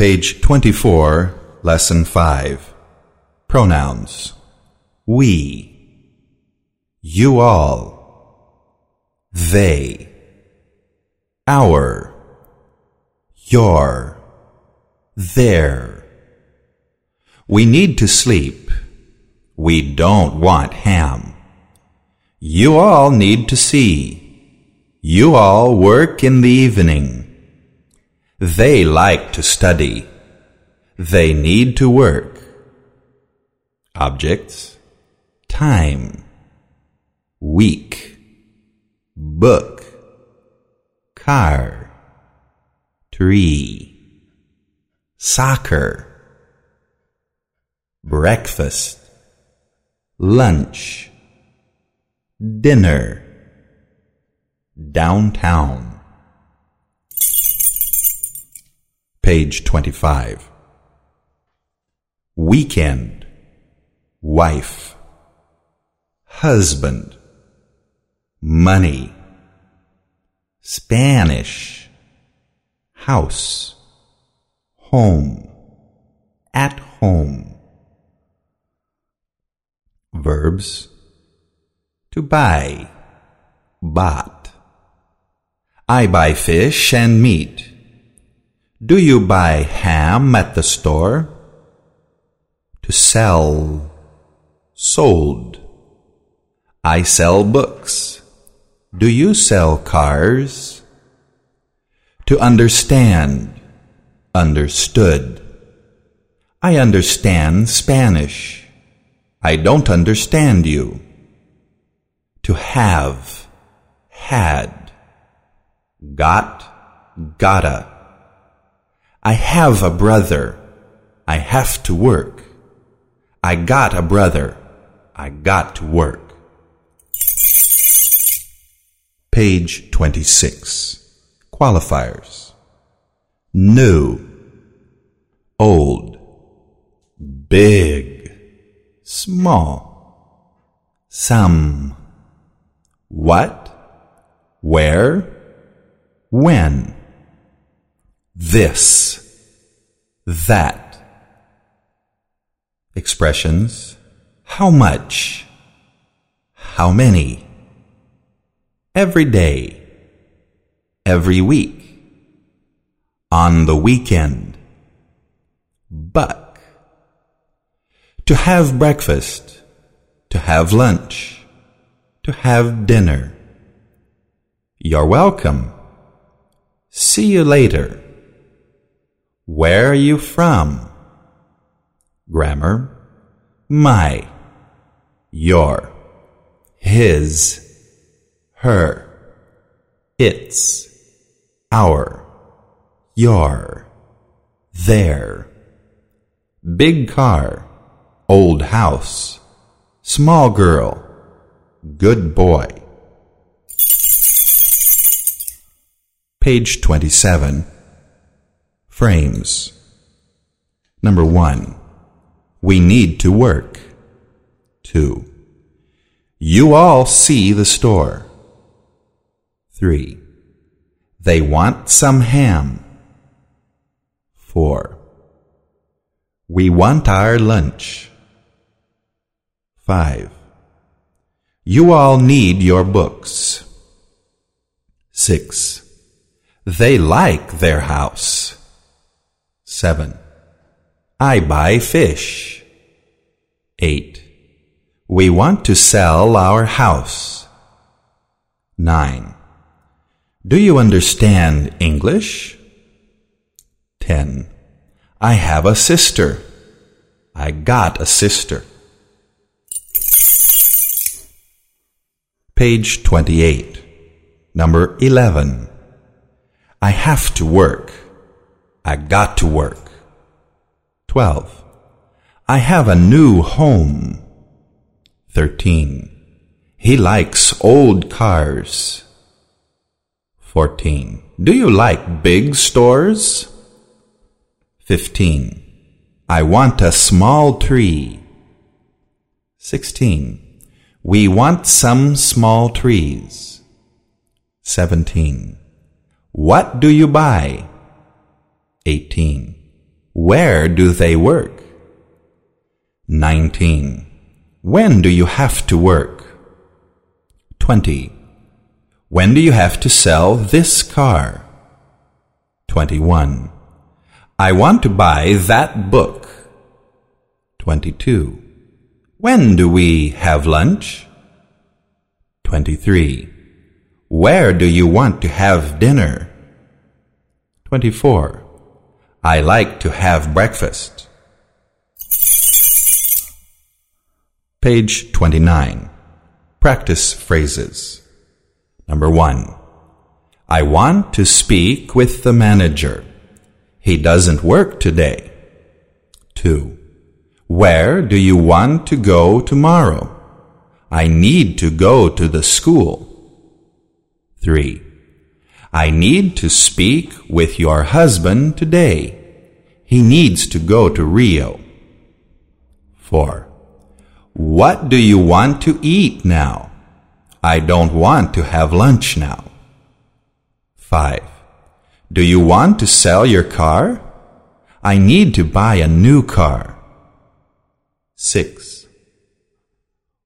Page 24, Lesson 5. Pronouns. We. You all. They. Our. Your. Their. We need to sleep. We don't want ham. You all need to see. You all work in the evening. They like to study. They need to work. Objects. Time, week, book, car, tree, soccer, breakfast, lunch, dinner, downtown. Page 25. Weekend, wife, husband, money, Spanish, house, home, at home. Verbs. To buy, bought. I buy fish and meat. Do you buy ham at the store? To sell, sold. I sell books. Do you sell cars? To understand, understood. I understand Spanish. I don't understand you. To have, had. Got, gotta. I have a brother. I have to work. I got a brother. I got to work. Page 26. Qualifiers. New. Old. Big. Small. Some. What? Where? When? This. That. Expressions. How much? How many? Every day. Every week. On the weekend. Buck. To have breakfast. To have lunch. To have dinner. You're welcome. See you later. Where are you from? Grammar. My. Your. His. Her. Its. Our. Your. Their. Big car. Old house. Small girl. Good boy. Page 27. Frames. Number 1. We need to work. 2. You all see the store. 3. They want some ham. 4. We want our lunch. 5. You all need your books. 6. They like their house. 7. I buy fish. 8. We want to sell our house. 9. Do you understand English? 10. I have a sister. I got a sister. Page 28. Number 11. I have to work. I got to work. 12. I have a new home. 13. He likes old cars. 14. Do you like big stores? 15. I want a small tree. 16. We want some small trees. 17. What do you buy? 18. Where do they work? 19. When do you have to work? 20. When do you have to sell this car? 21. I want to buy that book. 22. When do we have lunch? 23. Where do you want to have dinner? 24. I like to have breakfast. Page 29. Practice phrases. Number 1. I want to speak with the manager. He doesn't work today. 2. Where do you want to go tomorrow? I need to go to the school. 3. I need to speak with your husband today. He needs to go to Rio. 4. What do you want to eat now? I don't want to have lunch now. 5. Do you want to sell your car? I need to buy a new car. 6.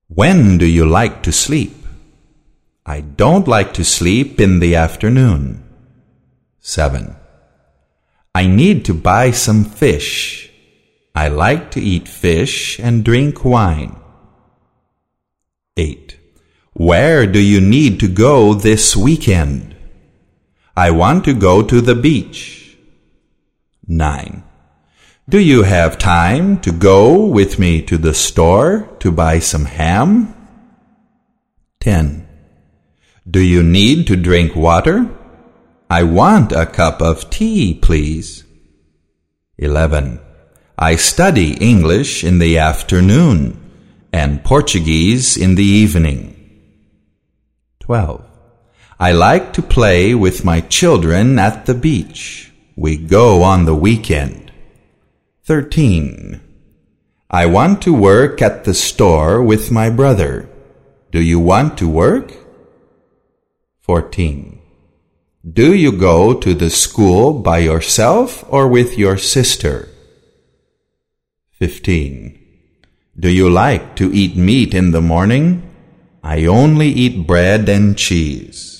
When do you like to sleep? I don't like to sleep in the afternoon. 7. I need to buy some fish. I like to eat fish and drink wine. 8. Where do you need to go this weekend? I want to go to the beach. 9. Do you have time to go with me to the store to buy some ham? 10. Do you need to drink water? I want a cup of tea, please. 11. I study English in the afternoon and Portuguese in the evening. 12. I like to play with my children at the beach. We go on the weekend. 13. I want to work at the store with my brother. Do you want to work? 14. Do you go to the school by yourself or with your sister? 15. Do you like to eat meat in the morning? I only eat bread and cheese.